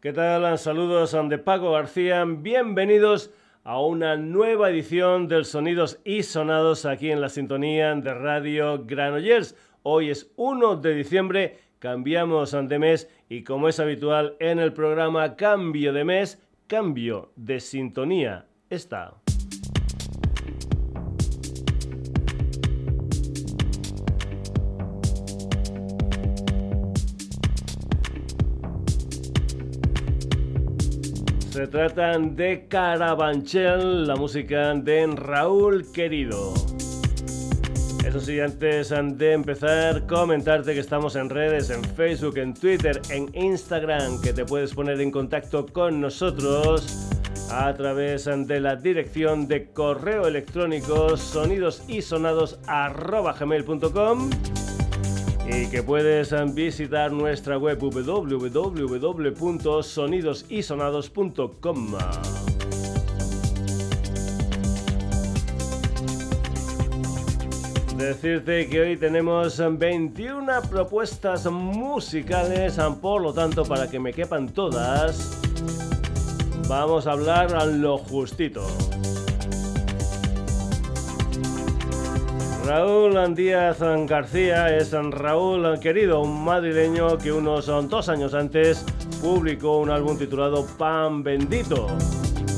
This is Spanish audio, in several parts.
¿Qué tal? Saludos de Paco García. Bienvenidos a una nueva edición del Sonidos y Sonados aquí en la sintonía de Radio Granollers. Hoy es 1 de diciembre, cambiamos de mes y como es habitual en el programa Cambio de mes, cambio de sintonía. Está. Se tratan de Carabanchel, la música de Raúl Querido. Eso sí, antes de empezar, comentarte que estamos en redes, en Facebook, en Twitter, en Instagram, que te puedes poner en contacto con nosotros a través de la dirección de correo electrónico sonidosisonados.gmail.com y que puedes visitar nuestra web www.sonidosisonados.com. Decirte que hoy tenemos 21 propuestas musicales, por lo tanto, para que me quepan todas, vamos a hablar a lo justito. Raúl Díaz García es Raúl Querido, un madrileño que unos dos años antes publicó un álbum titulado Pan Bendito.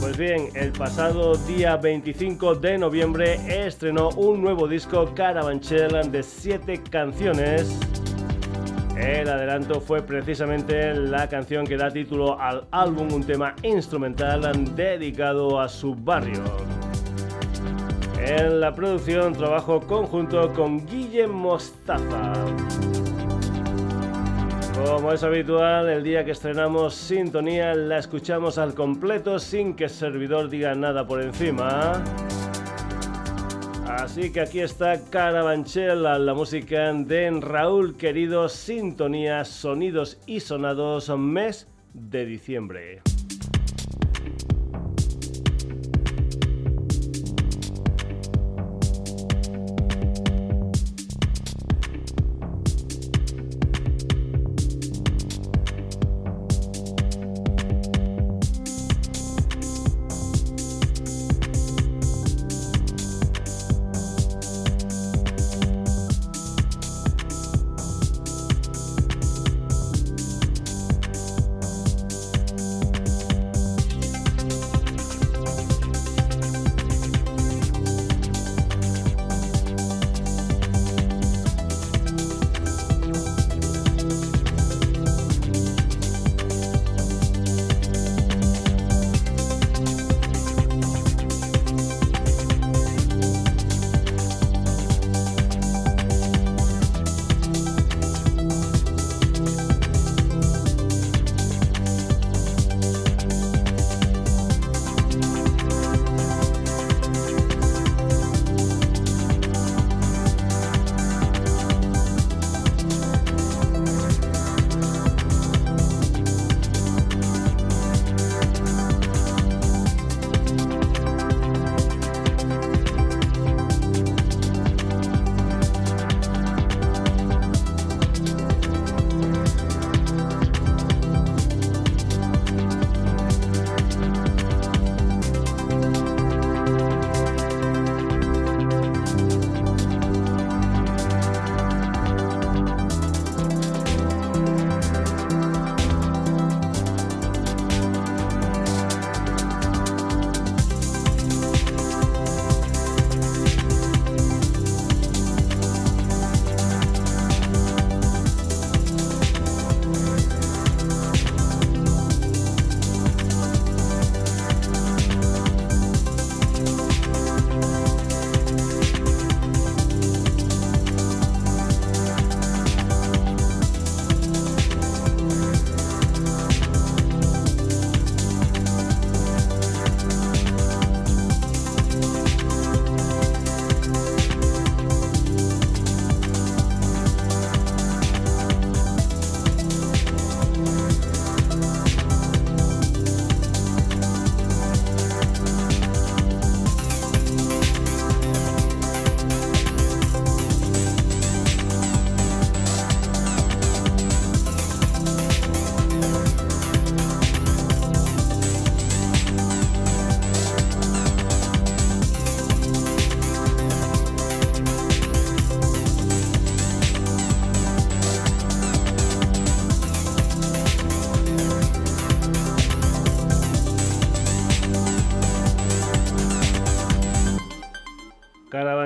Pues bien, el pasado día 25 de noviembre estrenó un nuevo disco Carabanchel de 7 canciones. El adelanto fue precisamente la canción que da título al álbum, un tema instrumental dedicado a su barrio. En la producción trabajo conjunto con Guillem Mostaza. Como es habitual, el día que estrenamos Sintonía la escuchamos al completo sin que el servidor diga nada por encima. Así que aquí está Carabanchel, la música de Raúl Querido, Sintonía, Sonidos y Sonados, mes de diciembre.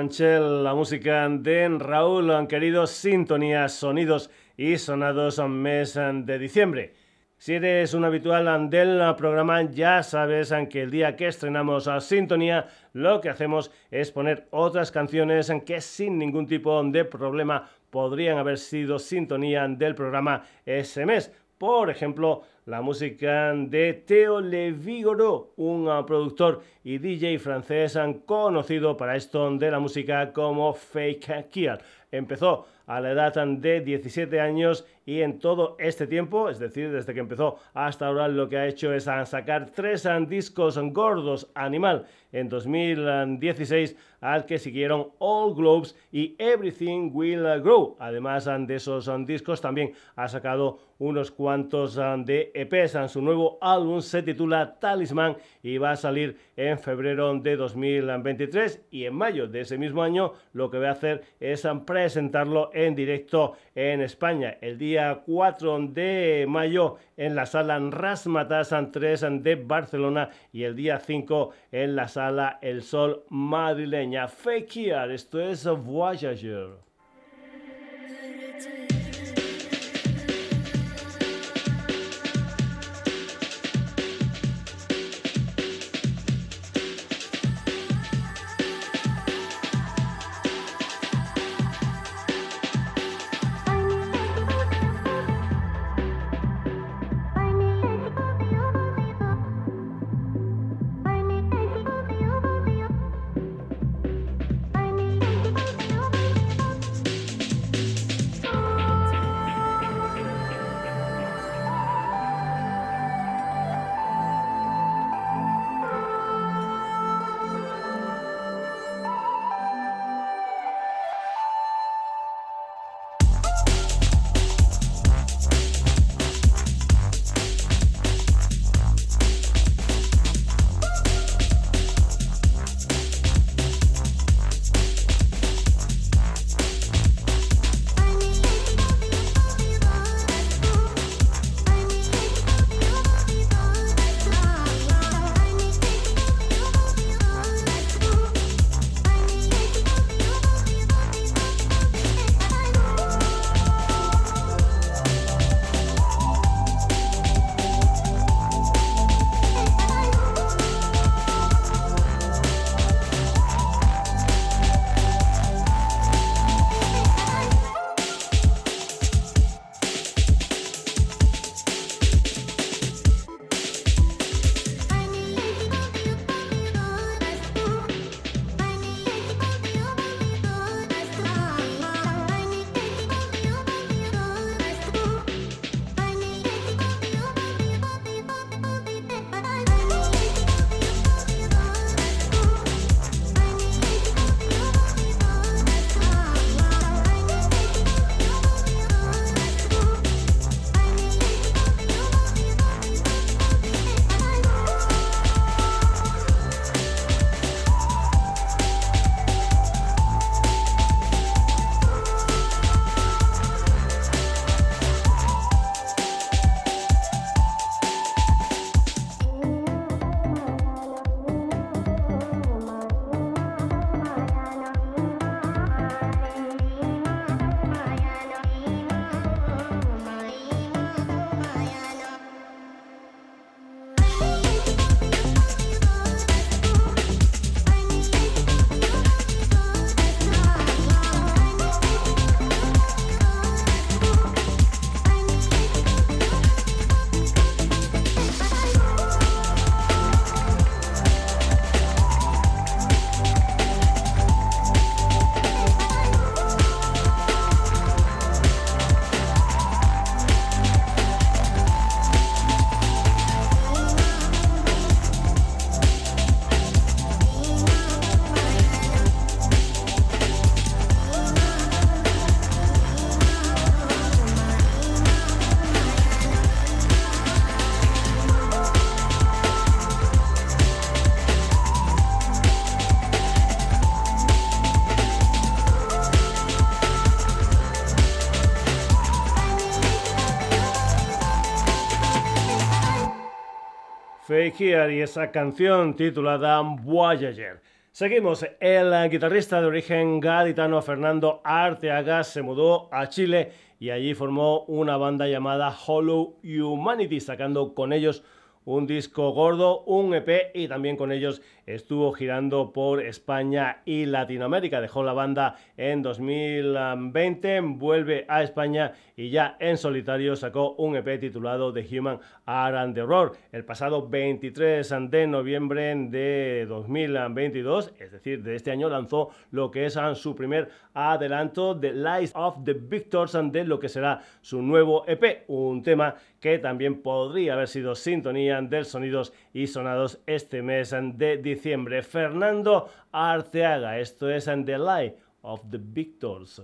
La música de Raúl, han querido sintonías, sonidos y sonados mes de diciembre. Si eres un habitual del programa, ya sabes que el día que estrenamos a Sintonía, lo que hacemos es poner otras canciones que sin ningún tipo de problema podrían haber sido sintonía del programa ese mes. Por ejemplo, la música de Theo Le Vigoro, un ah, productor y DJ francés ah, conocido para esto de la música como Fake Kier. Empezó a la edad de 17 años y en todo este tiempo, es decir, desde que empezó hasta ahora, lo que ha hecho es sacar tres discos gordos, Animal en 2016, al que siguieron All Globes y Everything Will Grow. Además de esos discos, también ha sacado unos cuantos de EPs. Su nuevo álbum se titula Talisman y va a salir en febrero de 2023 y en mayo de ese mismo año lo que va a hacer es presentarlo en directo en España. El día 4 de mayo en la sala Rasmatas 3 de Barcelona y el día 5 en la sala El Sol madrileña. Fake esto es Voyager. Y esa canción titulada Voyager. Seguimos. El guitarrista de origen gaditano Fernando Arteaga se mudó a Chile y allí formó una banda llamada Hollow Humanity, sacando con ellos un disco gordo, un EP y también con ellos estuvo girando por España y Latinoamérica. Dejó la banda en 2020, vuelve a España y ya en solitario sacó un EP titulado The Human Art and the Roar el pasado 23 de noviembre de 2022, es decir, de este año lanzó lo que es su primer adelanto The Lies of the Victors de lo que será su nuevo EP, un tema que también podría haber sido sintonía del sonidos y sonados este mes de diciembre. Fernando Arteaga, esto es And the Light of the Victors.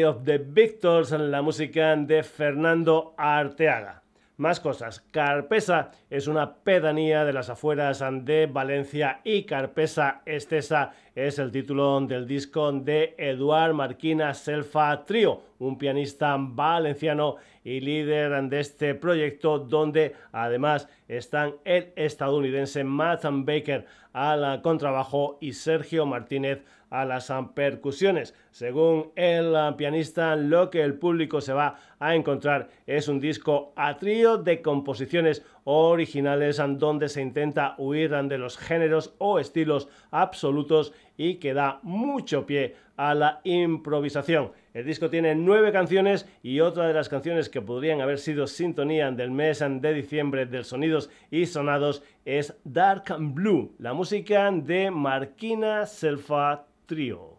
Of the Victors, la música de Fernando Arteaga. Más cosas. Carpesa es una pedanía de las afueras de Valencia y Carpesa Estesa es el título del disco de Eduard Marquina Selfa Trio, un pianista valenciano y líder de este proyecto donde además están el estadounidense Matt Baker al contrabajo y Sergio Martínez a las percusiones. Según el pianista, lo que el público se va a encontrar es un disco a trío de composiciones originales donde se intenta huir de los géneros o estilos absolutos y que da mucho pie a la improvisación. El disco tiene nueve canciones y otra de las canciones que podrían haber sido sintonía del mes de diciembre del Sonidos y Sonados es Dark Blue, la música de Marquina Selfa Trio.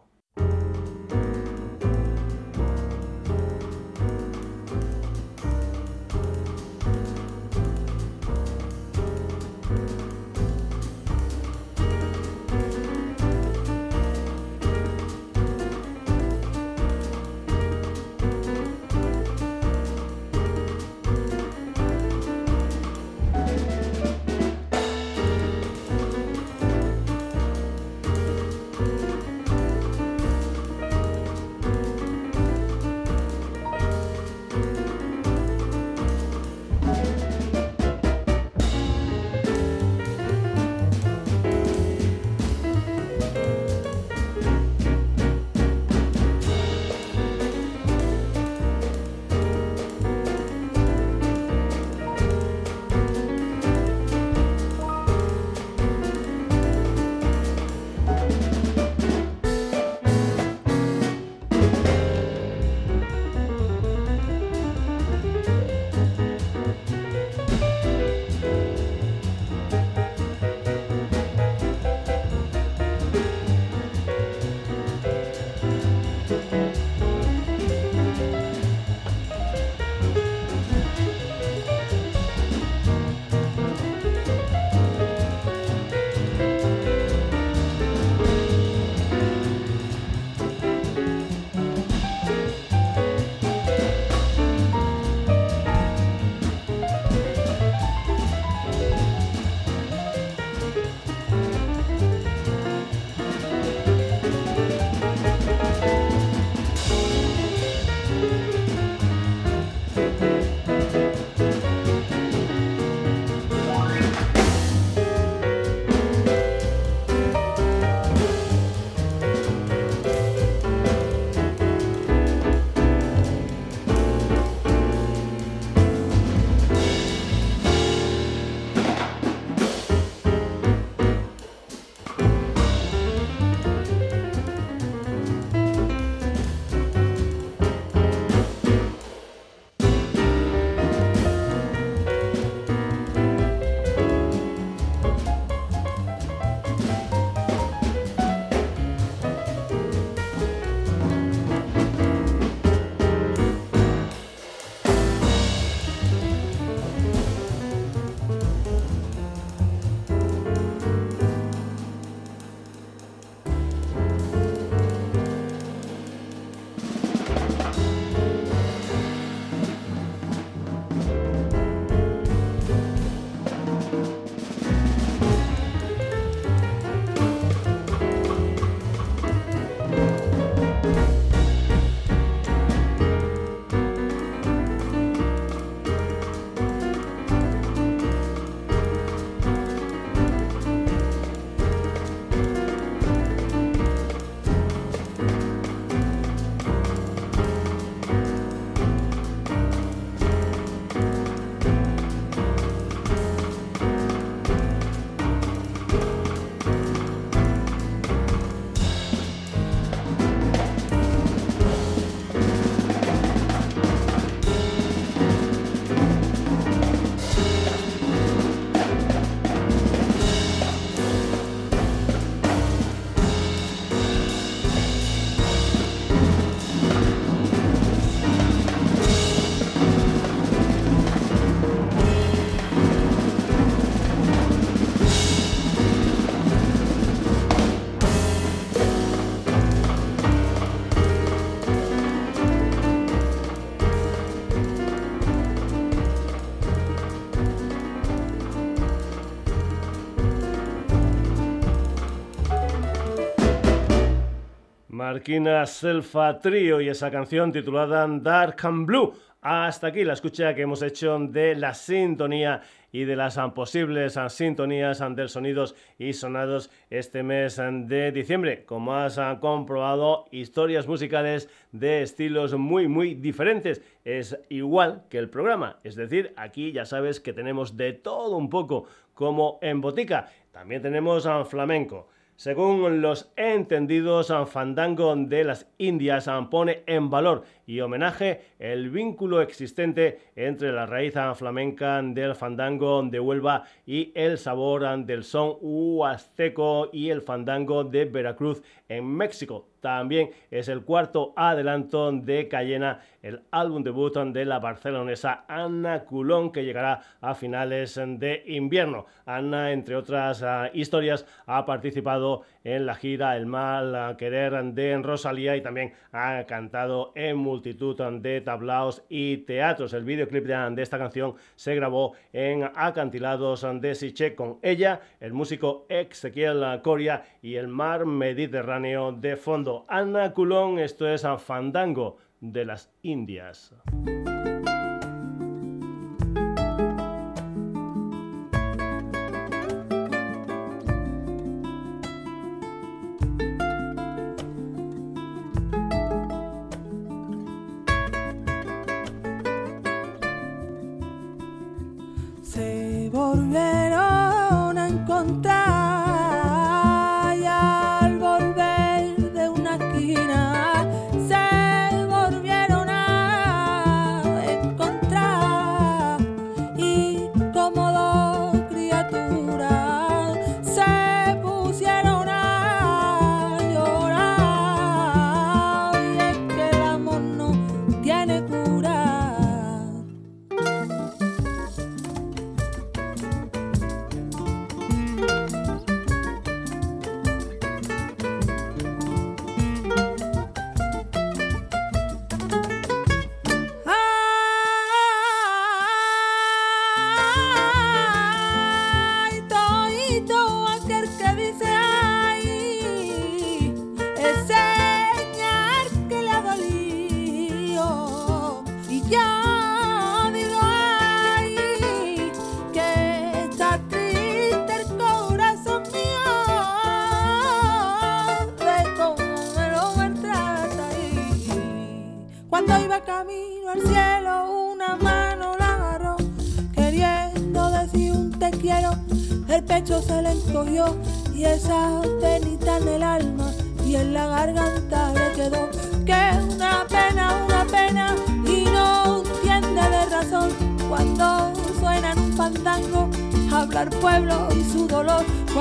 Marquina Selfa Trio y esa canción titulada Dark and Blue. Hasta aquí la escucha que hemos hecho de la sintonía y de las posibles sintonías del sonidos y sonados este mes de diciembre. Como has comprobado, historias musicales de estilos muy muy diferentes. Es igual que el programa, es decir, aquí ya sabes que tenemos de todo un poco como en botica. También tenemos flamenco según los entendidos, Fandango de las Indias pone en valor y homenaje el vínculo existente entre la raíz flamenca del fandango de Huelva y el sabor del son huasteco y el fandango de Veracruz en México. También es el cuarto adelanto de Cayena, el álbum debut de la barcelonesa Ana Culón, que llegará a finales de invierno. Ana, entre otras ah, historias, ha participado en la gira El mal querer de Rosalía y también ha cantado en multitud de tablaos y teatros. El videoclip de esta canción se grabó en acantilados de Siche con ella, el músico Ezequiel Coria y el mar Mediterráneo de fondo. Ana Culón, esto es Fandango de las Indias.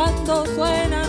Y ese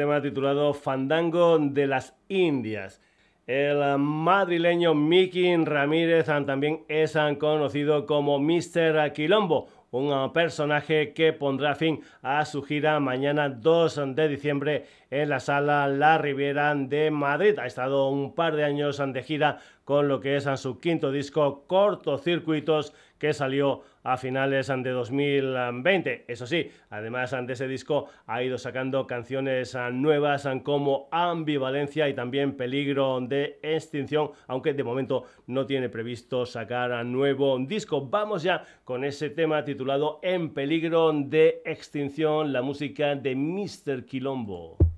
tema titulado Fandango de las Indias. El madrileño Miki Ramírez también es conocido como Mr. Quilombo, un personaje que pondrá fin a su gira mañana 2 de diciembre en la sala La Riviera de Madrid. Ha estado un par de años de gira con lo que es su quinto disco Cortocircuitos que salió a finales de 2020. Eso sí, además de ese disco ha ido sacando canciones nuevas como Ambivalencia y también Peligro de Extinción, aunque de momento no tiene previsto sacar nuevo disco. Vamos ya con ese tema titulado En Peligro de Extinción, la música de Mr. Quilombo.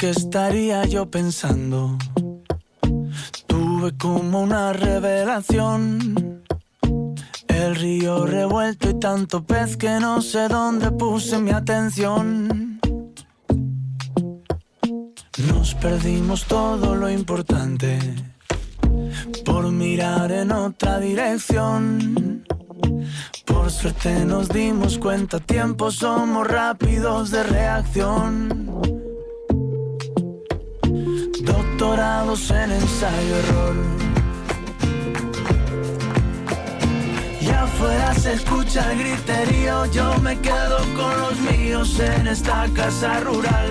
Qué estaría yo pensando. Tuve como una revelación. El río revuelto y tanto pez que no sé dónde puse mi atención. nos perdimos todo lo importante por mirar en otra dirección. Por suerte nos dimos cuenta, tiempo somos rápidos de reacción. En ensayo-error. Y afuera se escucha el griterío, yo me quedo con los míos en esta casa rural.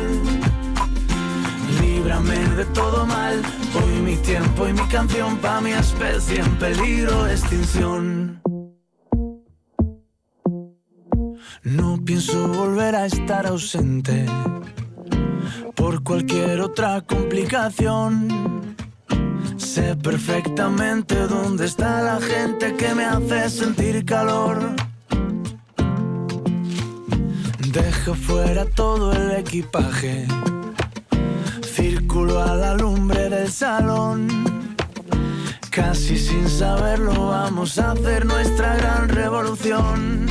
Líbrame de todo mal, hoy mi tiempo y mi canción pa' mi especie en peligro de extinción. No pienso volver a estar ausente por cualquier otra complicación. Sé perfectamente dónde está la gente que me hace sentir calor. Dejo fuera todo el equipaje. Círculo a la lumbre del salón. Casi sin saberlo vamos a hacer nuestra gran revolución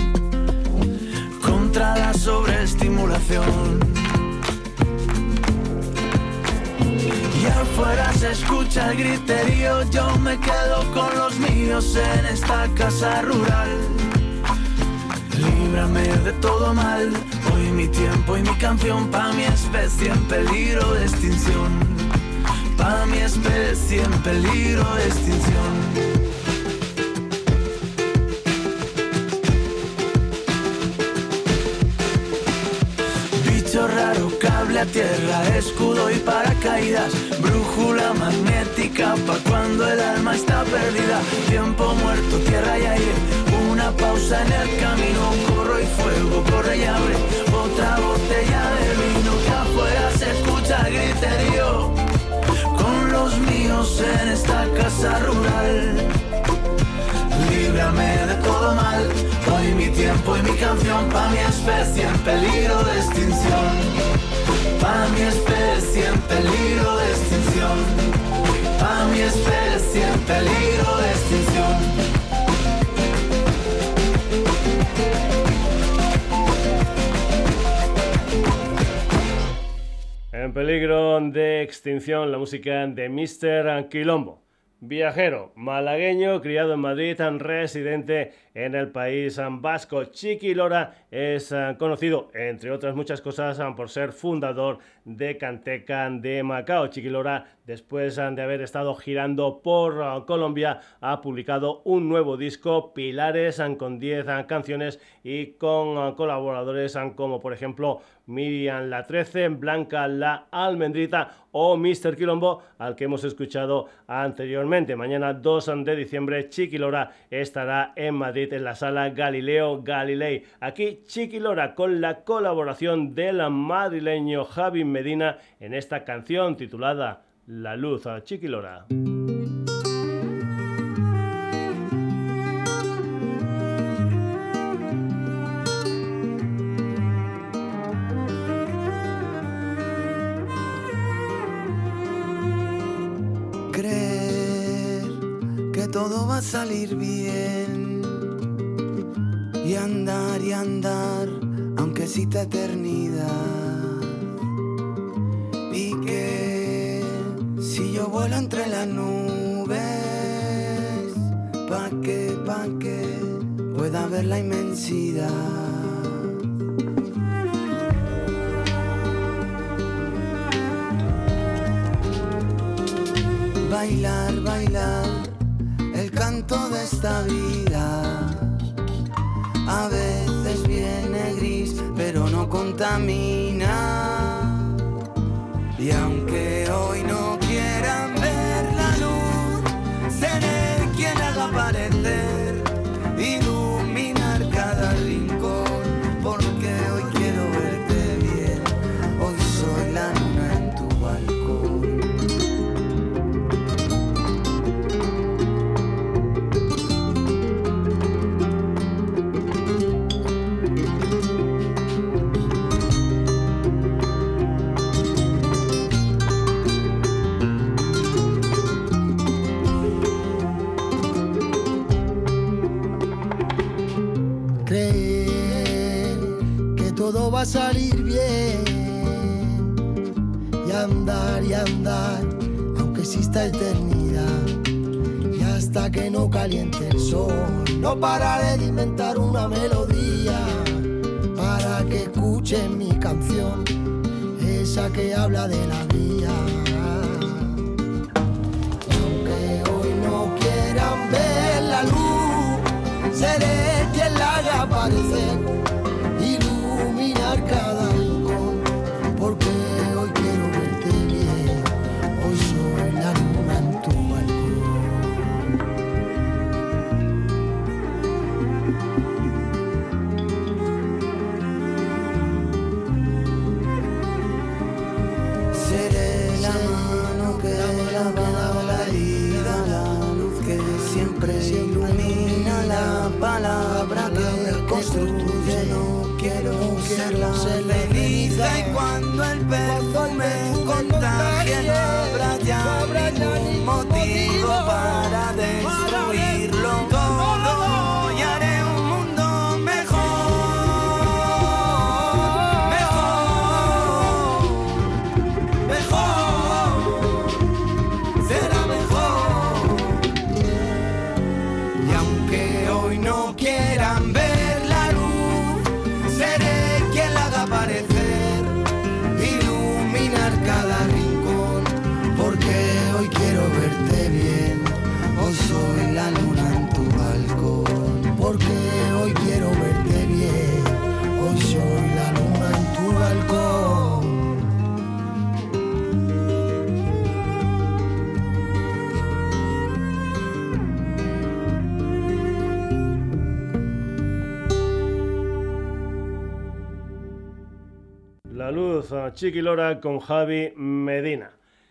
contra la sobreestimulación. Afuera se escucha el griterío, yo me quedo con los míos en esta casa rural. Líbrame de todo mal, hoy mi tiempo y mi canción pa' mi especie en peligro de extinción. Pa' mi especie en peligro de extinción. Cable a tierra, escudo y paracaídas, brújula magnética pa' cuando el alma está perdida, tiempo muerto, tierra y aire, una pausa en el camino, corro y fuego, corre y abre, otra botella de vino que afuera se escucha el griterío, con los míos en esta casa rural. Líbrame de todo mal. Hoy mi tiempo y mi canción pa' mi especie en peligro de extinción. Pa' mi especie en peligro de extinción. Pa' mi especie en peligro de extinción. En peligro de extinción la música de Mr. Quilombo. Viajero, malagueño, criado en Madrid, residente en el país vasco. Chiqui Lora es eh, conocido, entre otras muchas cosas, por ser fundador de Canteca de Macao. Chiqui Lora, después de haber estado girando por eh, Colombia, ha publicado un nuevo disco, Pilares, con 10 canciones y con eh, colaboradores como, por ejemplo, Miriam La 13, Blanca La Almendrita o Mr. Quilombo, al que hemos escuchado anteriormente. Mañana 2 de diciembre, Chiqui Lora estará en Madrid en la sala Galileo Galilei. Aquí Chiqui Lora con la colaboración del madrileño Javi Medina en esta canción titulada La Luz. Chiqui Lora. todo va a salir bien. Y andar y andar, aunque cita eternidad. Y que si yo vuelo entre las nubes, pa' que, pa' que pueda ver la inmensidad. bailar, bailar canto de esta vida. A veces viene gris, pero no contamina. Y aunque hoy no quieran ver la luz, seré quien haga aparecer va a salir bien. Y andar y andar, aunque exista eternidad. Y hasta que no caliente el sol, no pararé de inventar una melodía para que escuchen mi canción, esa que habla de la vida. Aunque hoy no quieran ver la luz, seré quien la haga aparecer, ser la Chiqui Lora con Javi Medina.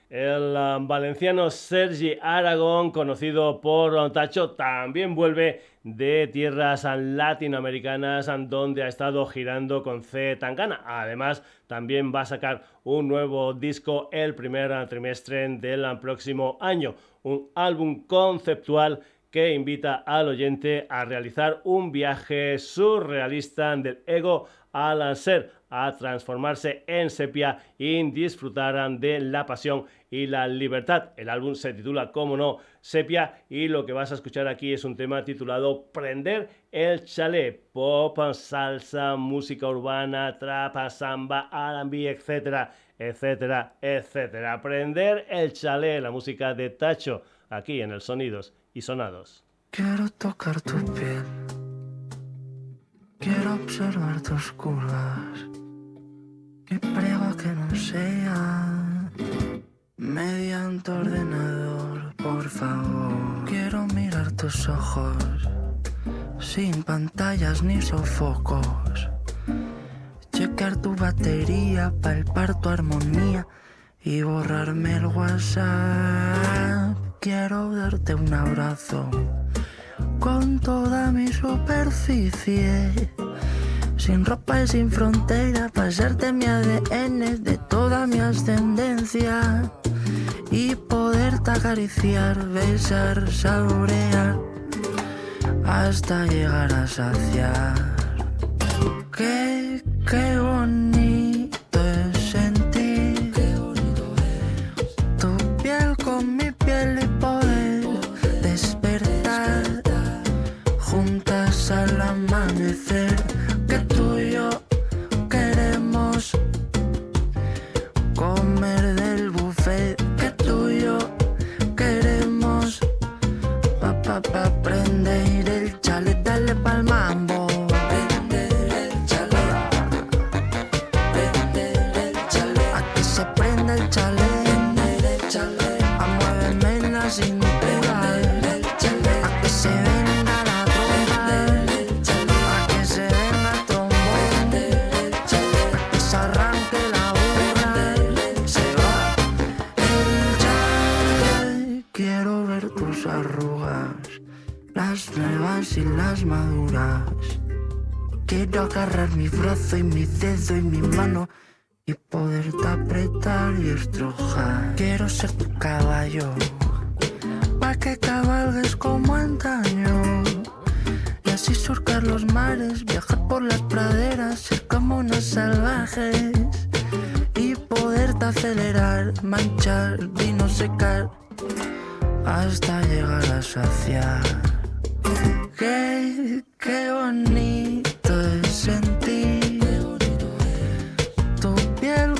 El ah, valenciano Sergi Aragón, conocido por Tacho, también vuelve de tierras latinoamericanas donde ha estado girando con C Tangana. Además, también va a sacar un nuevo disco el primer trimestre del próximo año. Un álbum conceptual que invita al oyente a realizar un viaje surrealista del ego al ser a transformarse en sepia y disfrutarán de la pasión y la libertad. El álbum se titula, como no, Sepia y lo que vas a escuchar aquí es un tema titulado Prender el chalet. Pop, salsa, música urbana, trapa, samba, R&B, etcétera, etcétera, etcétera. Prender el chalet, la música de Tacho, aquí en el Sonidos y Sonados. Quiero tocar tu piel Quiero observar tus curvas y prego que no sea mediante ordenador, por favor. Quiero mirar tus ojos sin pantallas ni sofocos. Checar tu batería, palpar tu armonía y borrarme el WhatsApp. Quiero darte un abrazo con toda mi superficie. Sin ropa y sin frontera, pasarte mi ADN de toda mi ascendencia. Y poderte acariciar, besar, saborear, hasta llegar a saciar. Qué, qué bonito agarrar mi brazo y mi dedo y mi mano y poderte apretar y estrujar. Quiero ser tu caballo, pa' que cabalgues como antaño. Y así surcar los mares, viajar por las praderas, ser como unos salvajes y poder importa acelerar, manchar y no secar hasta llegar a saciar. Qué, qué bonito es sentir. Tu piel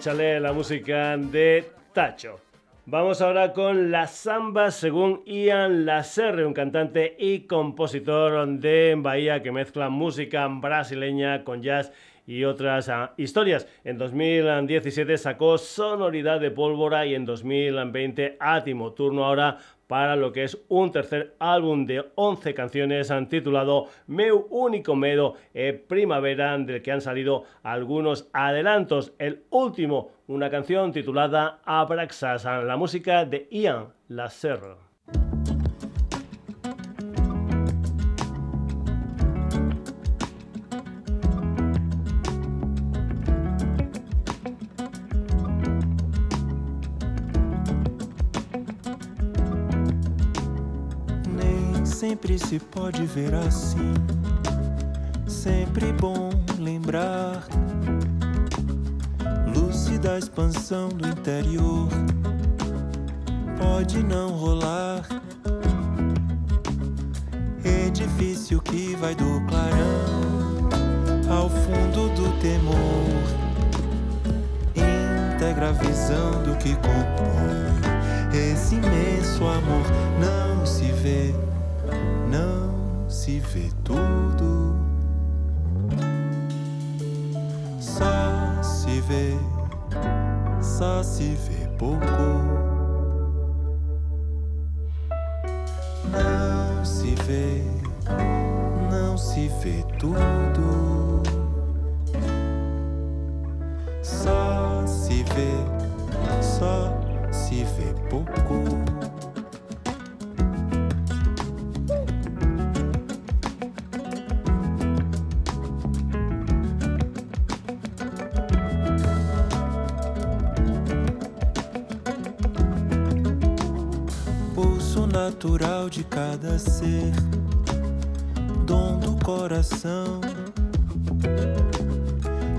Chalet, la música de Tacho. Vamos ahora con la samba según Ian Lacerre, un cantante y compositor de Bahía que mezcla música brasileña con jazz y otras ah, historias. En 2017 sacó Sonoridad de Pólvora y en 2020 Átimo. Turno ahora para lo que es un tercer álbum de 11 canciones han titulado Meu Único Medo e Primavera, del que han salido algunos adelantos. El último, una canción titulada Abraxas, la música de Ian Lacerre. Sempre se pode ver assim. Sempre bom lembrar. Lúcida expansão do interior. Pode não rolar. Edifício que vai do clarão ao fundo do temor. Integra a visão do que compõe esse imenso amor. Não se vê, se vê tudo. Só se vê, só se vê pouco. Não se vê, não se vê tudo. Só se vê, só se vê pouco. Cada ser, dom do coração,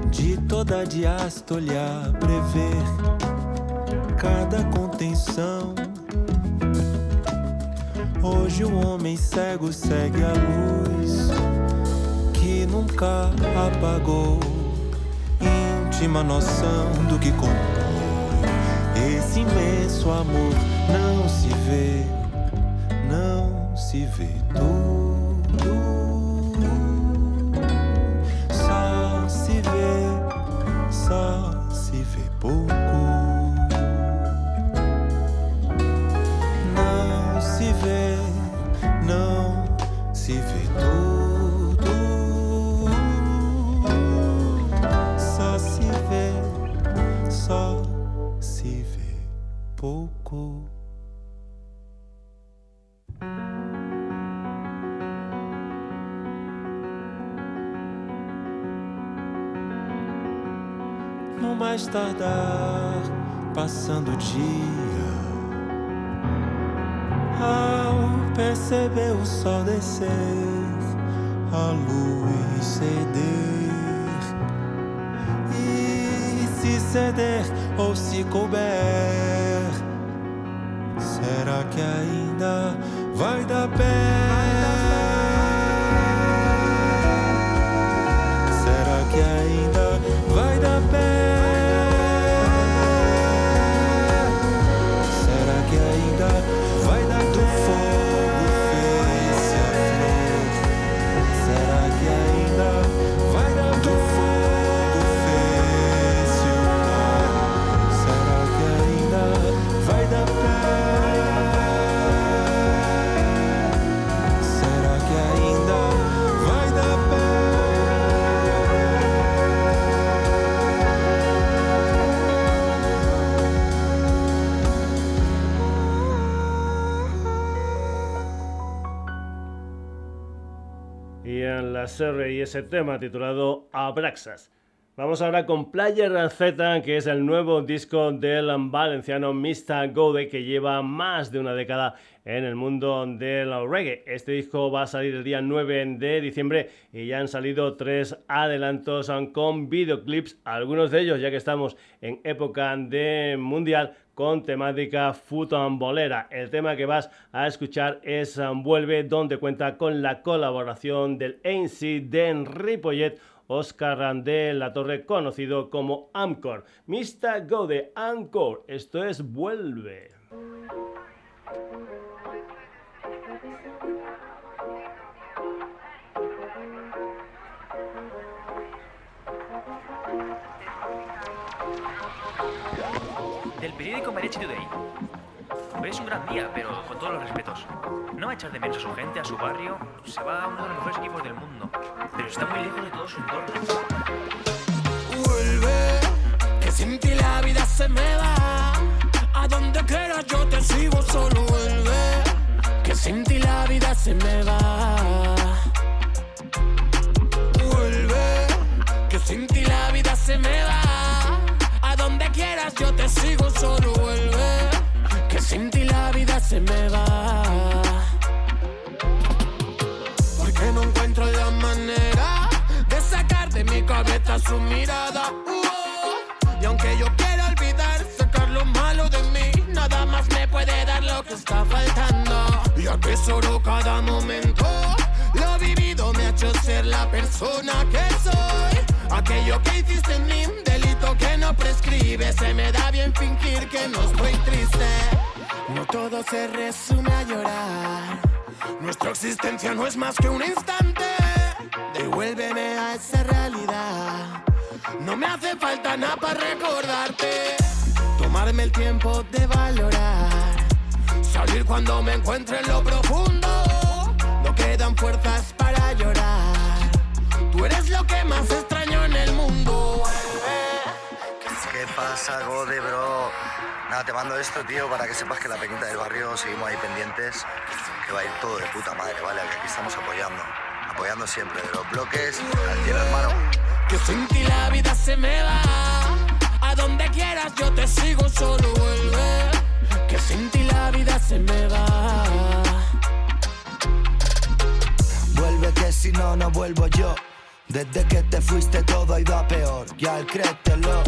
de toda diástole a prever cada contenção. Hoje o homem cego segue a luz que nunca apagou íntima noção do que compõe esse imenso amor. Não se vê, benfeitor. Mais tardar, passando o dia. Ao perceber o sol descer, a luz ceder e se ceder ou se couber, será que ainda vai dar pé? Y ese tema titulado Abraxas. Vamos ahora con Player Z, que es el nuevo disco del valenciano Mr. Gode, que lleva más de una década en el mundo del reggae. Este disco va a salir el día 9 de diciembre y ya han salido tres adelantos con videoclips, algunos de ellos ya que estamos en época de mundial con temática futambolera. El tema que vas a escuchar es Vuelve, donde cuenta con la colaboración del ANC de Ripollet, Oscar Randel, la torre conocido como Amcor. Mr. Go de Amcor, esto es Vuelve. Periódico Mariachi Today. Es un gran día, pero con todos los respetos. No va a echar de menos a su gente, a su barrio. Se va a uno de los mejores equipos del mundo. Pero está muy lejos de todo su entorno. Vuelve, que sin ti la vida se me va. A donde quieras yo te sigo, solo vuelve. Que sin ti la vida se me va. Vuelve, que sin ti la vida se me va quieras yo te sigo, solo vuelve. Que sin ti la vida se me va. Porque no encuentro la manera de sacar de mi cabeza su mirada. y aunque yo quiera olvidar, sacar lo malo de mí, nada más me puede dar lo que está faltando. Y atesoro cada momento. Lo vivido me ha hecho ser la persona que soy. Aquello que hiciste en mí prescribe. Se me da bien fingir que no estoy triste. No todo se resume a llorar. Nuestra existencia no es más que un instante. Devuélveme a esa realidad. No me hace falta nada para recordarte. Tomarme el tiempo de valorar. Salir cuando me encuentre en lo profundo. No quedan fuerzas para llorar. Tú eres lo que más pasa, Gode, bro? Nada, te mando esto, tío, para que sepas que la pequeñita del barrio seguimos ahí pendientes, que va a ir todo de puta madre, ¿vale? Que aquí estamos apoyando, apoyando siempre, de los bloques al cielo, hermano. Que sin ti la vida se me va, a donde quieras yo te sigo, solo vuelve. Que sin ti la vida se me va. Vuelve que si no, no vuelvo yo. Desde que te fuiste todo ha ido a peor, ya el créetelo.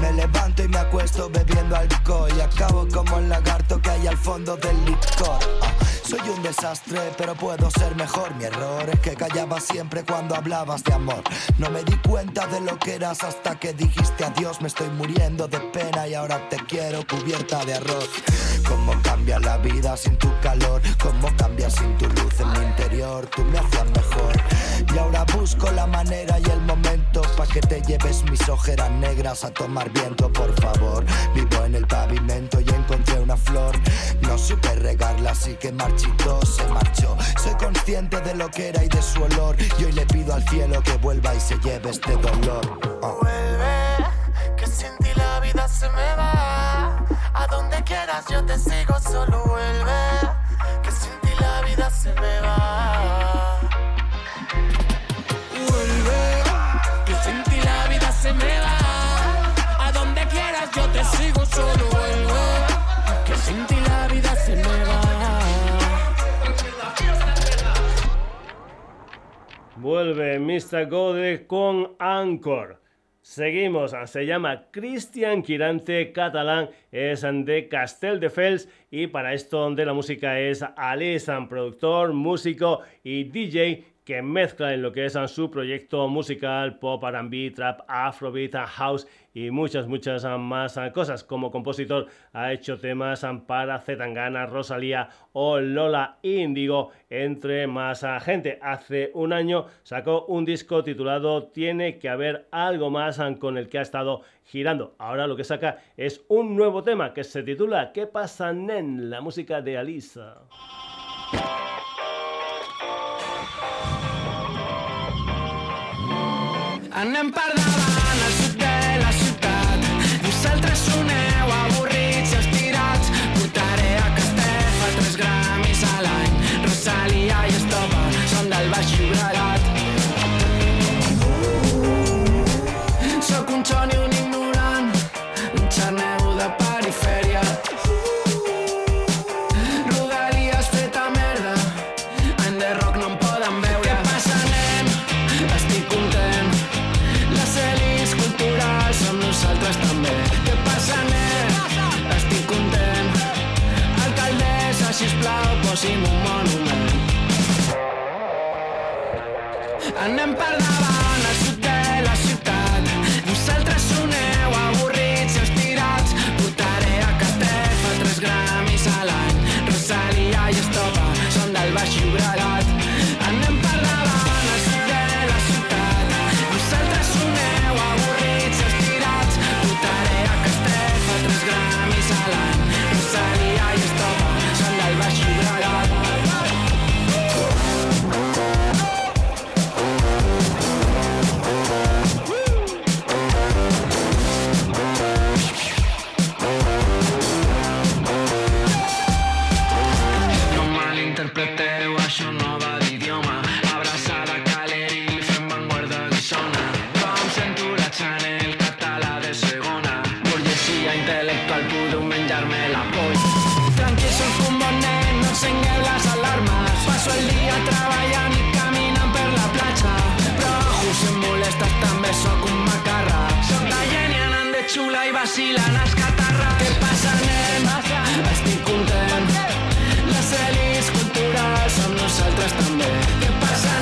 Me levanto y me acuesto bebiendo alcohol y acabo como el lagarto que hay al fondo del licor. Ah, soy un desastre, pero puedo ser mejor. Mi error es que callaba siempre cuando hablabas de amor. No me di cuenta de lo que eras hasta que dijiste adiós. Me estoy muriendo de pena y ahora te quiero cubierta de arroz. Cómo cambia la vida sin tu calor, cómo cambia sin tu luz en mi interior. Tú me hacías mejor. Y ahora busco la manera y el momento para que te lleves mis ojeras negras a tomar viento, por favor. Vivo en el pavimento y encontré flor. No supe regarla, así que marchito se marchó. Soy consciente de lo que era y de su olor. Y hoy le pido al cielo que vuelva y se lleve este dolor. Oh. Vuelve, que sin ti la vida se me va. A donde quieras yo te sigo, solo vuelve. Que sin ti la vida se me va. Vuelve, que sin ti la vida se me va yo te sigo, solo Vuelve Mr. Gode con Anchor. Seguimos, se llama Cristian Quirante, catalán, es de Castelldefels y para esto de la música es Alisan, productor, músico y DJ que mezcla en lo que es su proyecto musical pop, R&B, trap, afrobeat, house y muchas, muchas más cosas. Como compositor ha hecho temas para Zetangana, Rosalía o Lola Indigo, entre más gente. Hace un año sacó un disco titulado Tiene que haber algo más con el que ha estado girando. Ahora lo que saca es un nuevo tema que se titula ¿Qué pasa, nen? La música de Alisa. Annan parda xula i vacilant els catarres. Què passa. Les culturals nosaltres també. Què passa,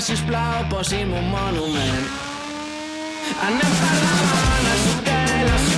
sisplau, posi'm un monument. Anem per davant al sud la ciutat.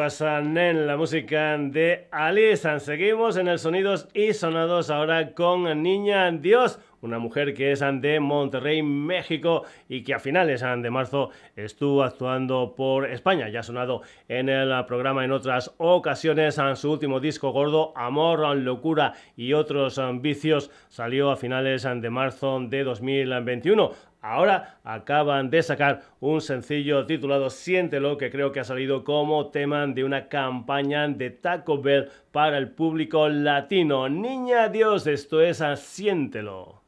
¿Qué pasa, Nen? La música de Alisan. Seguimos en el Sonidos y Sonados ahora con Niña Dios, una mujer que es de Monterrey, México y que a finales de marzo estuvo actuando por España. Ya ha sonado en el programa en otras ocasiones. En su último disco gordo, Amor, Locura y otros vicios, salió a finales de marzo de 2021. Ahora acaban de sacar un sencillo titulado Siéntelo, que creo que ha salido como tema de una campaña de Taco Bell para el público latino. Niña Dios, esto es Siéntelo.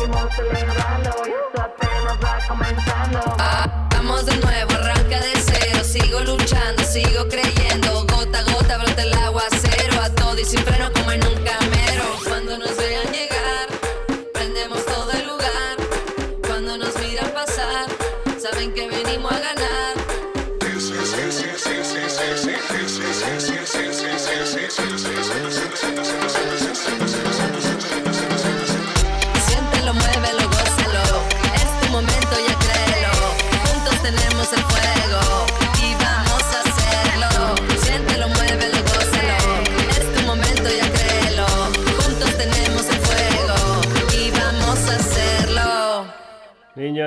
Y Vamos de nuevo, arranca de cero. Sigo luchando, sigo creyendo. Gota a gota brota el aguacero A todo y sin freno.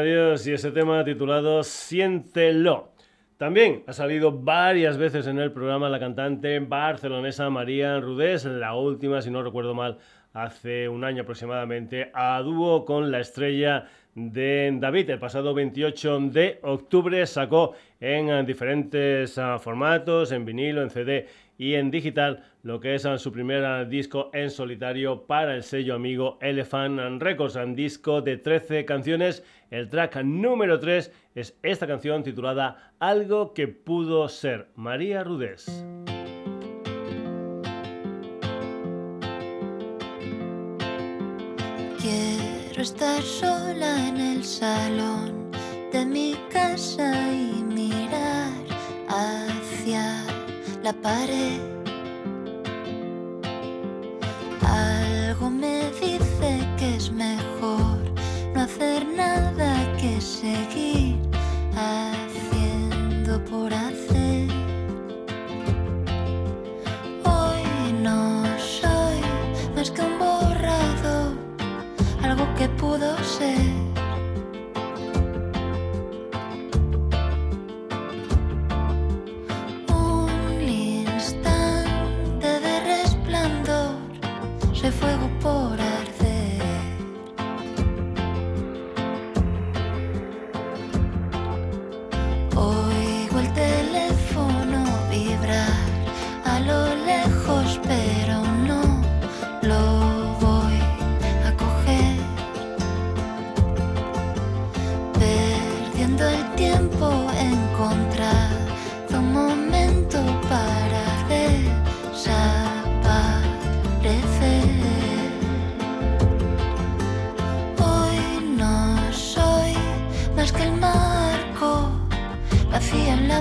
Ese tema titulado Siéntelo. También ha salido varias veces en el programa la cantante barcelonesa María Rudés, la última, si no recuerdo mal, hace un año aproximadamente, a dúo con la estrella de David. El pasado 28 de octubre sacó en diferentes ah, formatos, en vinilo, en CD y en digital lo que es su primer disco en solitario para el sello amigo Elephant Records, un disco de 13 canciones. El track número 3 es esta canción titulada Algo que pudo ser, María Rudés. Quiero estar sola en el salón de mi casa y mirar hacia la pared. Algo me dice que es mejor no hacer nada que seguir haciendo por hacer. Hoy no soy más que un borrado, algo que pudo ser.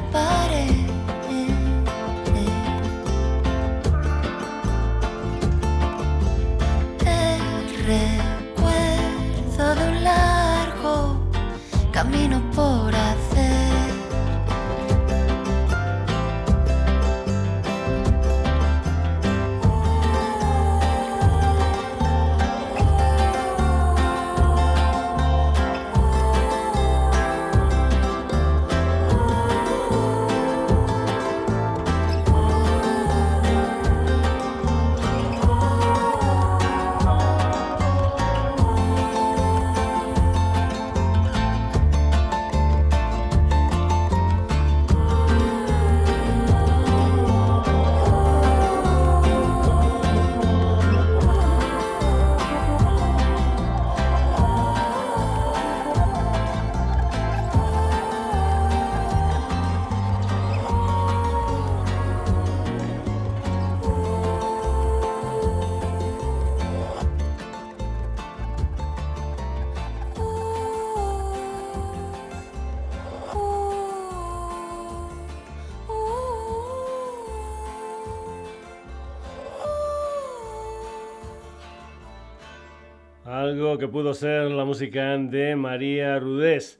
la pared. Que pudo ser la música de María Rudés.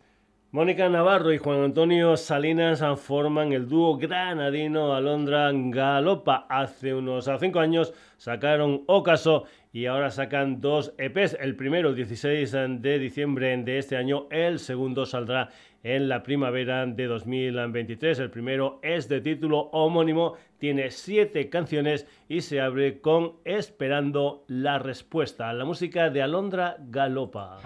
Mónica Navarro y Juan Antonio Salinas forman el dúo granadino Alondra Galopa. Hace unos cinco años sacaron Ocaso y ahora sacan dos EPs. El primero el 16 de diciembre de este año, el segundo saldrá en la primavera de 2023. El primero es de título homónimo, tiene siete canciones y se abre con Esperando la respuesta. La música de Alondra Galopa.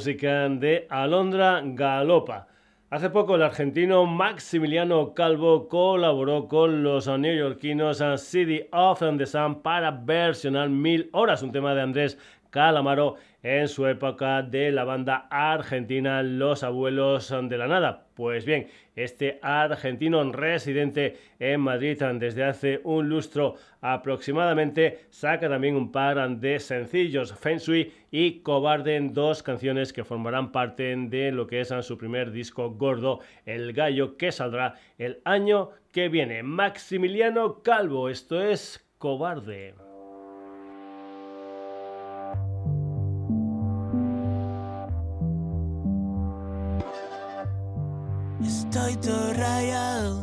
Música de Alondra Galopa. Hace poco el argentino Maximiliano Calvo colaboró con los neoyorquinos City of the Sun para versionar Mil Horas, un tema de Andrés Calamaro en su época de la banda argentina Los Abuelos de la Nada. Pues bien, este argentino residente en Madrid desde hace un lustro aproximadamente saca también un par de sencillos, Feng y Cobarde, dos canciones que formarán parte de lo que es su primer disco gordo, El Gallo, que saldrá el año que viene. Maximiliano Calvo, esto es Cobarde. Estoy todo rayado.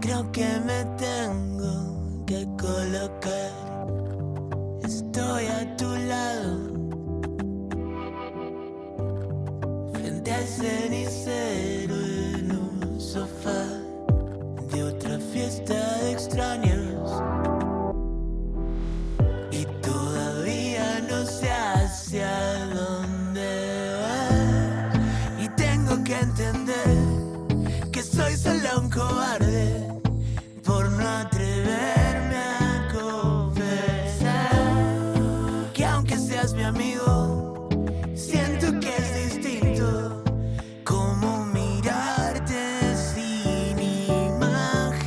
Creo que me tengo que colocar. Estoy a tu lado. Frente al cenicero en un sofá de otra fiesta de entender que soy solo un cobarde por no atreverme a confesar que aunque seas mi amigo, siento que es distinto como mirarte sin imaginarlo.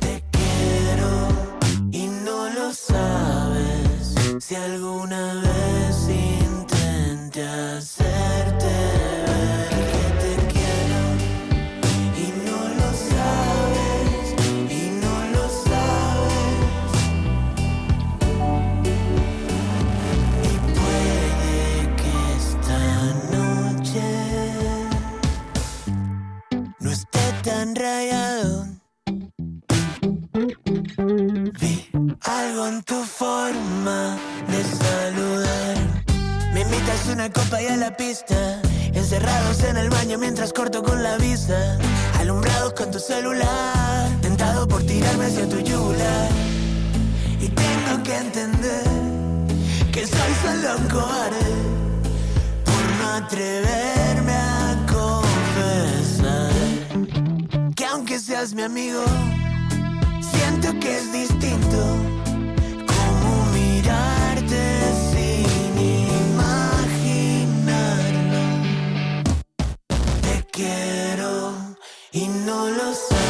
Te quiero y no lo sabes si alguna vez forma de saludar. Me invitas una copa y a la pista. Encerrados en el baño mientras corto con la vista. Alumbrados con tu celular. Tentado por tirarme hacia tu yugular. Y tengo que entender que soy solo un cobarde. Por no atreverme a confesar. Que aunque seas mi amigo. Siento que es distinto quiero y no lo sabes.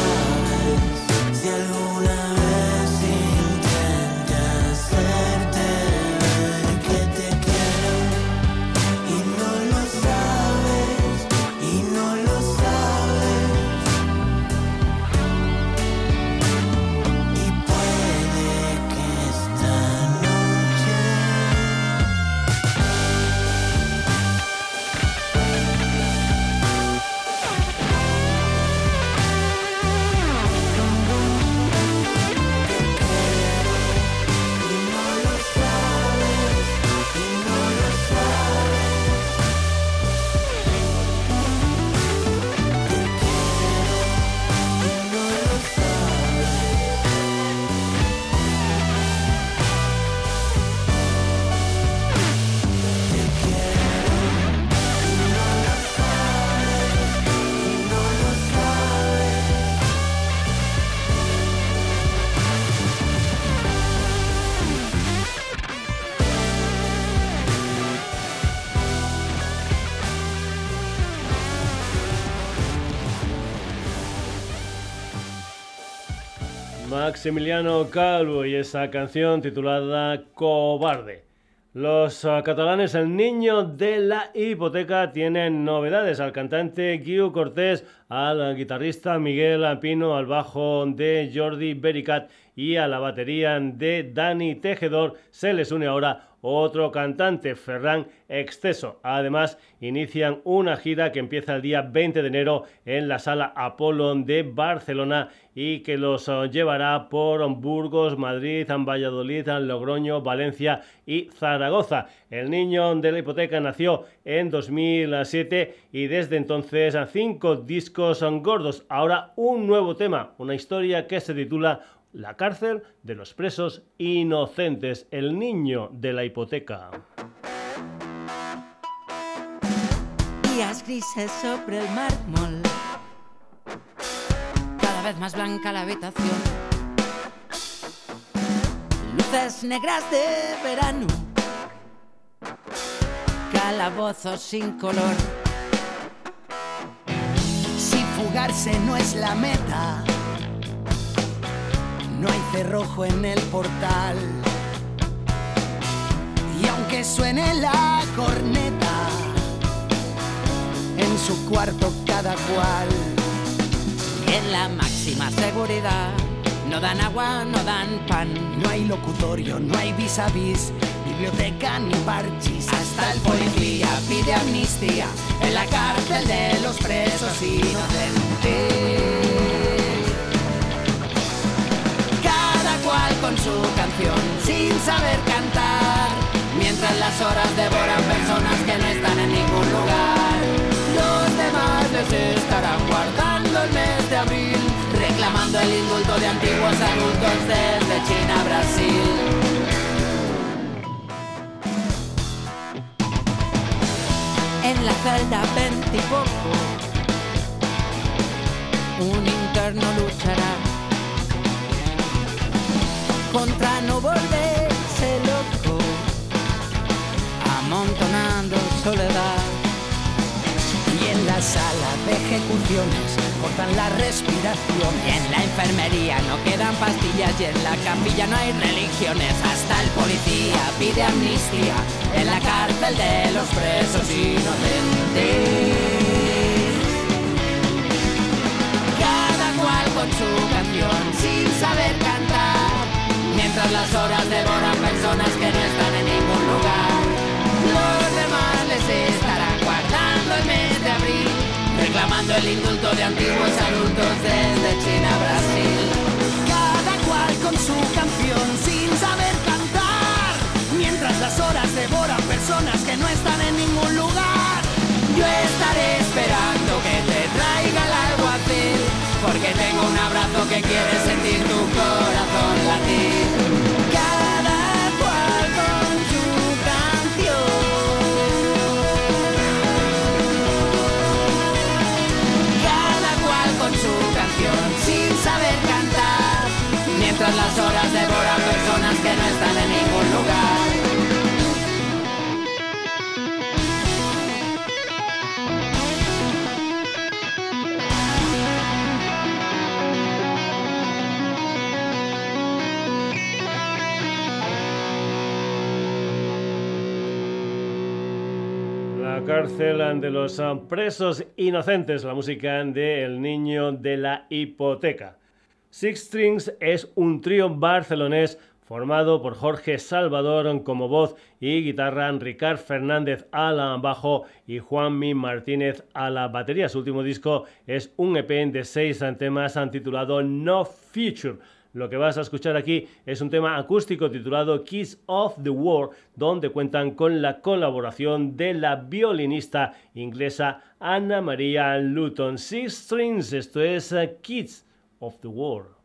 Maximiliano Calvo y esa canción titulada Cobarde. Los ah, catalanes, el niño de la hipoteca, tienen novedades. Al cantante Guiu Cortés, al guitarrista Miguel Pino, al bajo de Jordi Bericat y a la batería de Dani Tejedor se les une ahora otro cantante, Ferran Exceso. Además, inician una gira que empieza el día 20 de enero en la sala Apolo de Barcelona y que los eh, llevará por Burgos, Madrid, Valladolid, Logroño, Valencia y Zaragoza. El niño de la hipoteca nació en 2007 y desde entonces cinco discos gordos. Ahora un nuevo tema, una historia que se titula La cárcel de los presos inocentes, el niño de la hipoteca. Días grises sobre el mármol. Cada vez más blanca la habitación. Luces negras de verano. Calabozos sin color. Si fugarse no es la meta, no hay cerrojo en el portal. Y aunque suene la corneta, en su cuarto cada cual. En la máxima seguridad. No dan agua, no dan pan. No hay locutorio, no hay vis a vis, biblioteca ni parchis. Hasta el policía pide amnistía en la cárcel de los presos inocentes. Sin saber cantar. Mientras las horas devoran personas que no están en ningún lugar. Los demás les estarán guardando el mes de abril, reclamando el indulto de antiguos adultos desde China a Brasil. En la celda 20 y poco, un interno luchará contra no volverse loco, amontonando soledad. Y en las sala de ejecuciones cortan la respiración y en la enfermería no quedan pastillas y en la capilla no hay religiones. Hasta el policía pide amnistía en la cárcel de los presos inocentes. Cada cual con su canción sin saber cantar, mientras las horas devoran personas que no están en ningún lugar. Los demás les estarán guardando el mes de abril, reclamando el indulto de antiguos adultos desde China a Brasil. Cada cual con su canción sin saber cantar, mientras las horas devoran personas que no están en ningún lugar. Yo estaré esperando que te traiga el alguacil, porque tengo un abrazo que quiere sentir tu corazón latir. Cada cual con su canción. Cada cual con su canción, sin saber cantar, mientras las horas devoran personas que no están en cárcel de los presos inocentes, la música de El niño de la hipoteca. Six Strings es un trío barcelonés formado por Jorge Salvador como voz y guitarra, Ricard Fernández a la bajo y Juanmi Martínez a la batería. Su último disco es un EP de seis temas titulado No Future. Lo que vas a escuchar aquí es un tema acústico titulado Kiss of the War, donde cuentan con la colaboración de la violinista inglesa Anna Maria Luton. Six Strings, esto es eh, Kids of the War.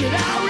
Get out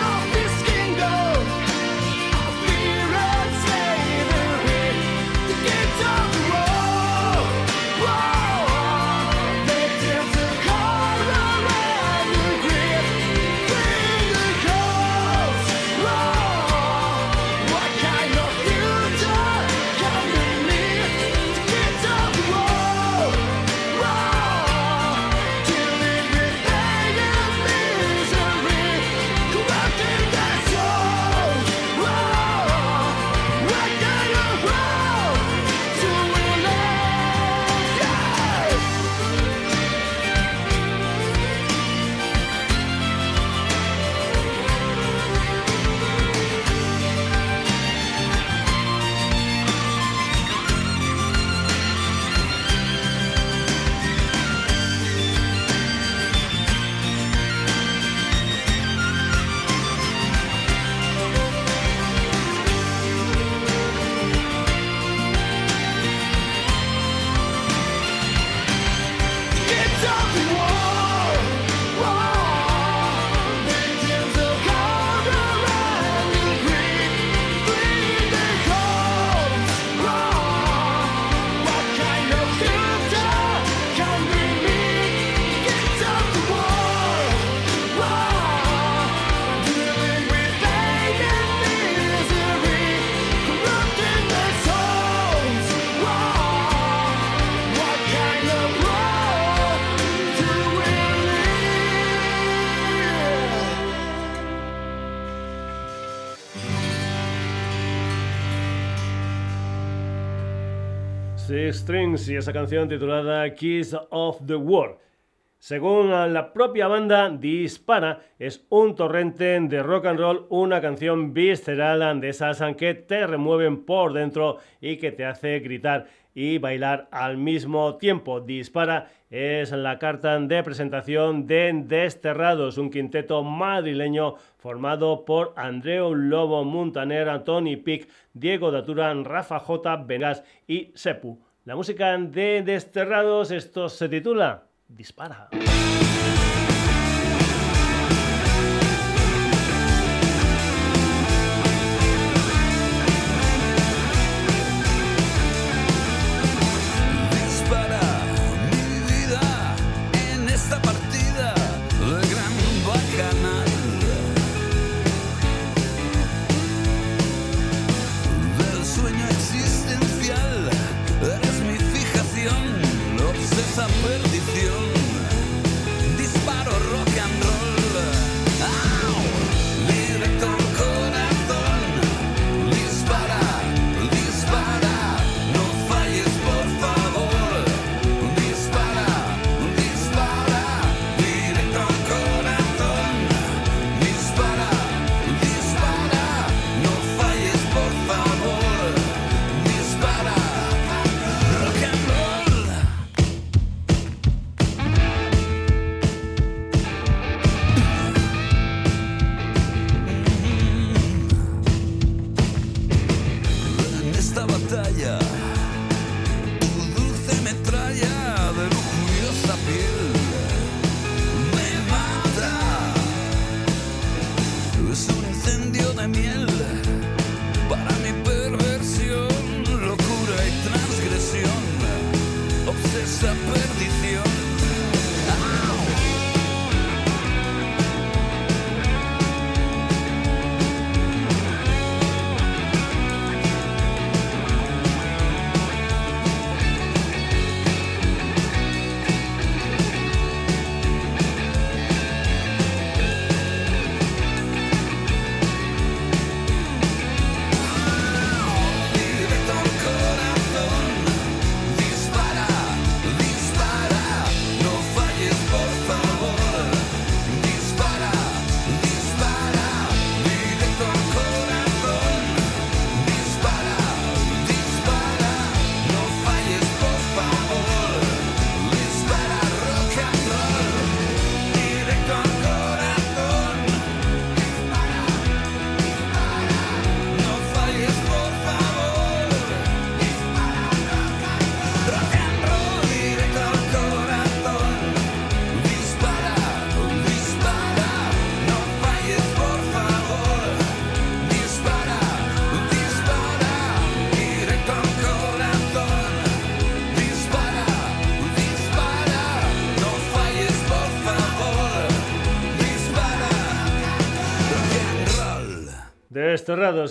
Strings y esa canción titulada Kiss of the World. Según la propia banda, Dispara es un torrente de rock and roll, una canción visceral de esas que te remueven por dentro y que te hace gritar y bailar al mismo tiempo. Dispara es la carta de presentación de Desterrados, un quinteto madrileño formado por Andreu Lobo Montaner, Tony Pic, Diego Datura, Rafa J. Vegas y Sepu. La música de Desterrados, esto se titula Dispara.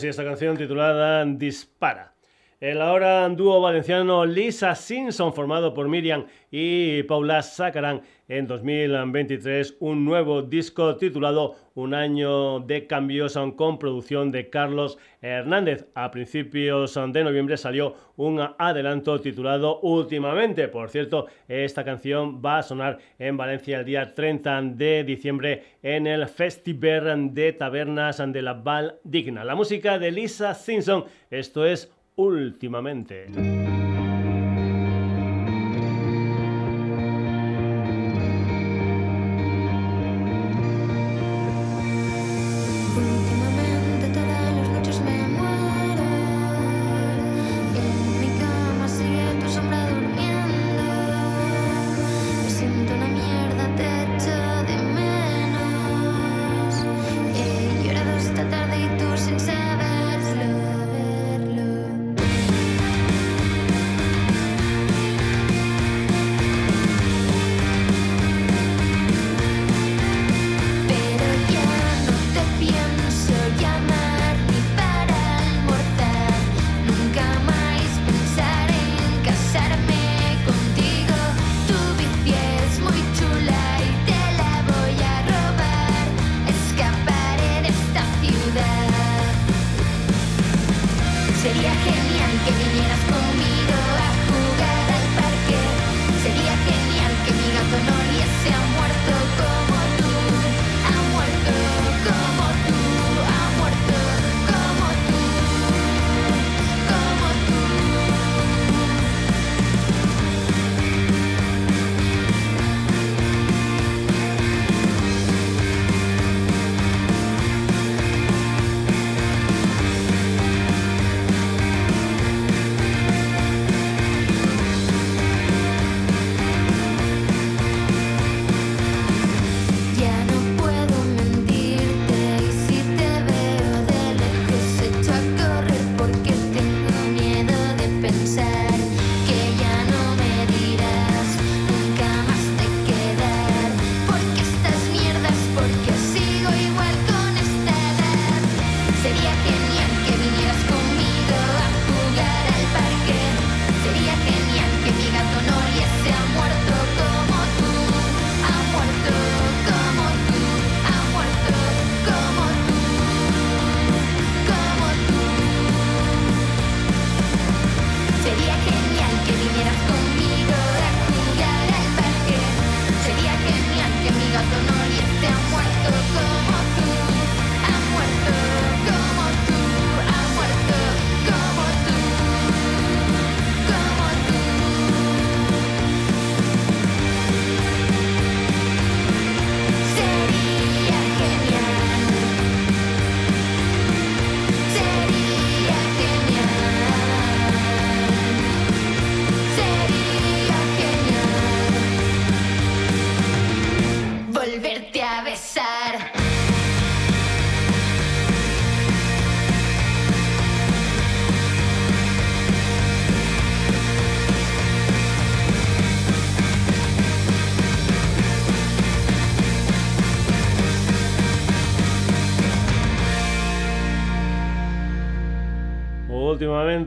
Y esta canción titulada Dispara. El ahora dúo valenciano Lisa Simpson, formado por Miriam y Paula, sacarán en 2023 un nuevo disco titulado Un año de cambios con producción de Carlos Hernández. A principios de noviembre salió un adelanto titulado Últimamente. Por cierto, esta canción va a sonar en Valencia el día 30 de diciembre en el Festival de Tabernas de la Val Digna. La música de Lisa Simpson, esto es últimamente.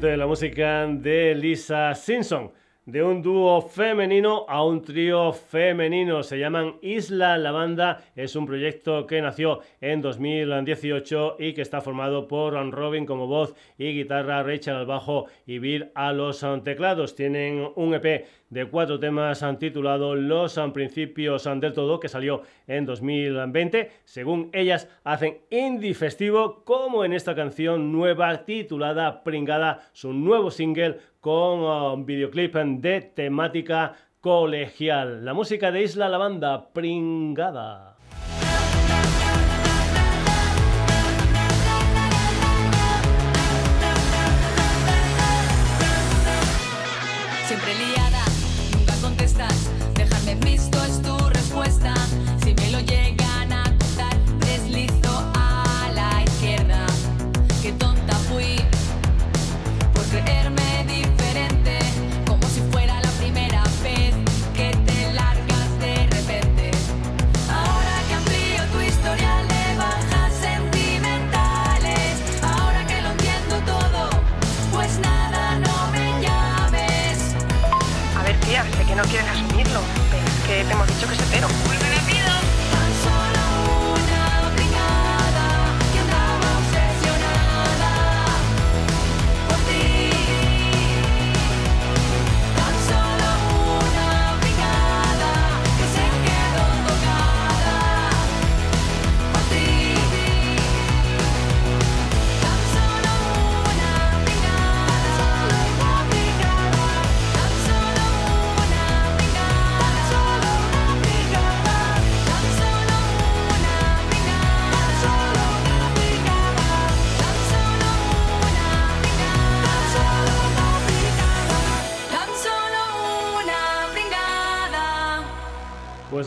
Últimamente la música de Lisa Simpson de un dúo femenino a un trío femenino. Se llaman Isla la Banda. Es un proyecto que nació en 2018 y que está formado por Robin como voz y guitarra, Rachel al bajo y Bill a los teclados. Tienen un EP de cuatro temas han titulado Los Principios del Todo, que salió en 2020. Según ellas, hacen indie festivo, como en esta canción nueva titulada Pringada, su nuevo single con uh, videoclip de temática colegial. La música de Isla la banda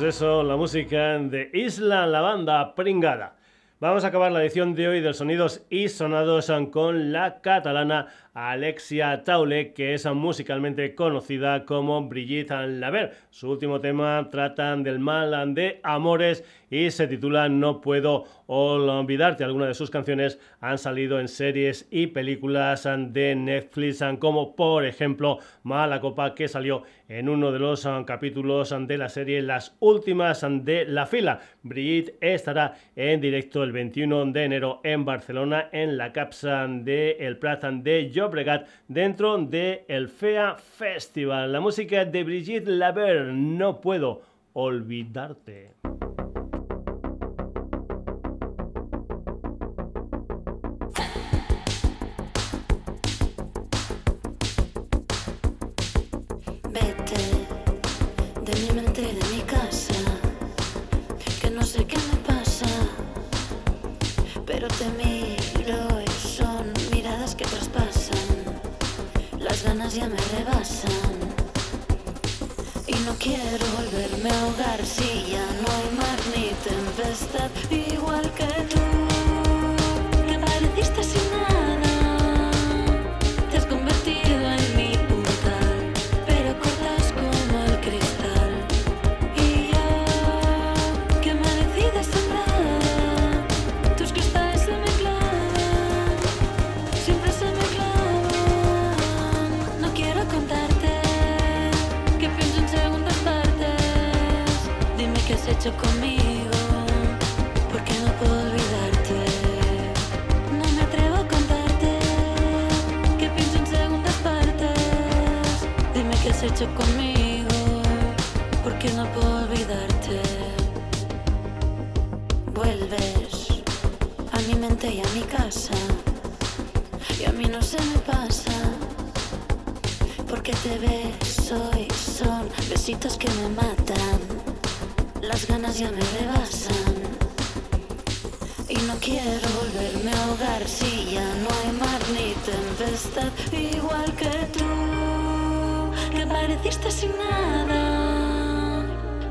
Pringada. la música de Isla, la banda pringada. Vamos a acabar la edición de hoy de Sonidos y Sonados con la catalana Alexia Taule, que es musicalmente conocida como Brigitte Laver. Su último tema trata del mal de amores y se titula No puedo olvidarte. Algunas de sus canciones han salido en series y películas de Netflix, como por ejemplo Mala Copa, que salió en uno de los capítulos de la serie Las Últimas de la Fila. Brigitte estará en directo el 21 de enero en Barcelona en la capsa de El Prat de Llobregat dentro de el FEA Festival. La música de Brigitte Laver, No puedo olvidarte.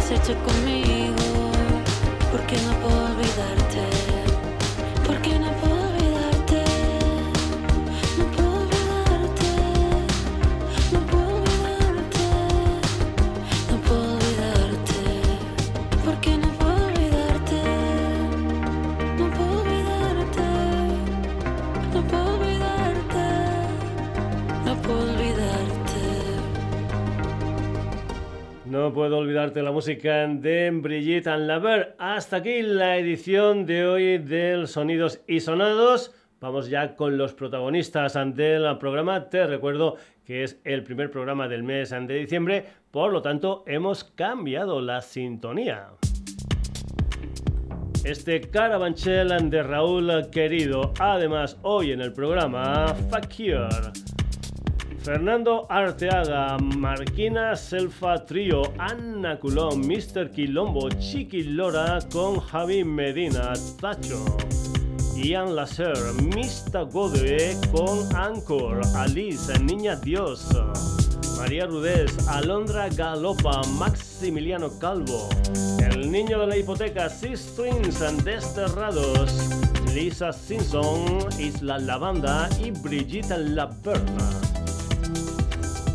has hecho conmigo, porque no puedo olvidarte, No puedo olvidarte la música de Brigitte and Laver. Hasta aquí la edición de hoy del Sonidos y Sonados. Vamos ya con los protagonistas del programa. Te recuerdo que es el primer programa del mes de diciembre, por lo tanto hemos cambiado la sintonía. Este Carabanchel de Raúl Querido. Además, hoy en el programa Fakir. Fernando Arteaga, Marquina Selfa Trío, Anna Culón, Mr. Quilombo, Chiqui Lora con Javi Medina, Tacho, Ian Lasser, Mista Godre con Anchor, Alice, Niña Dios, María Rudés, Alondra Galopa, Maximiliano Calvo, El Niño de la Hipoteca, Six Strings Desterrados, Lisa Simpson, Isla Lavanda y Brigitte Laperna.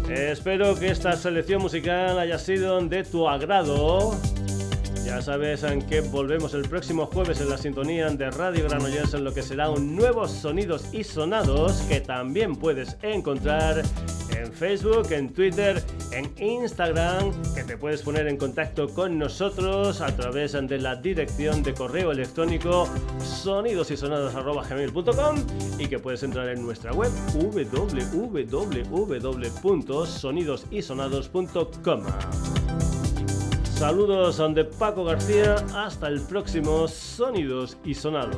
Espero que esta selección musical haya sido de tu agrado. Ya sabes en que volvemos el próximo jueves en la sintonía de Radio Granollers en lo que será un nuevo Sonidos y Sonados que también puedes encontrar en Facebook, en Twitter, en Instagram, que te puedes poner en contacto con nosotros a través de la dirección de correo electrónico sonidosysonados.gmail.com y que puedes entrar en nuestra web www.sonidosysonados.com. Saludos de Paco García, hasta el próximo Sonidos y Sonados.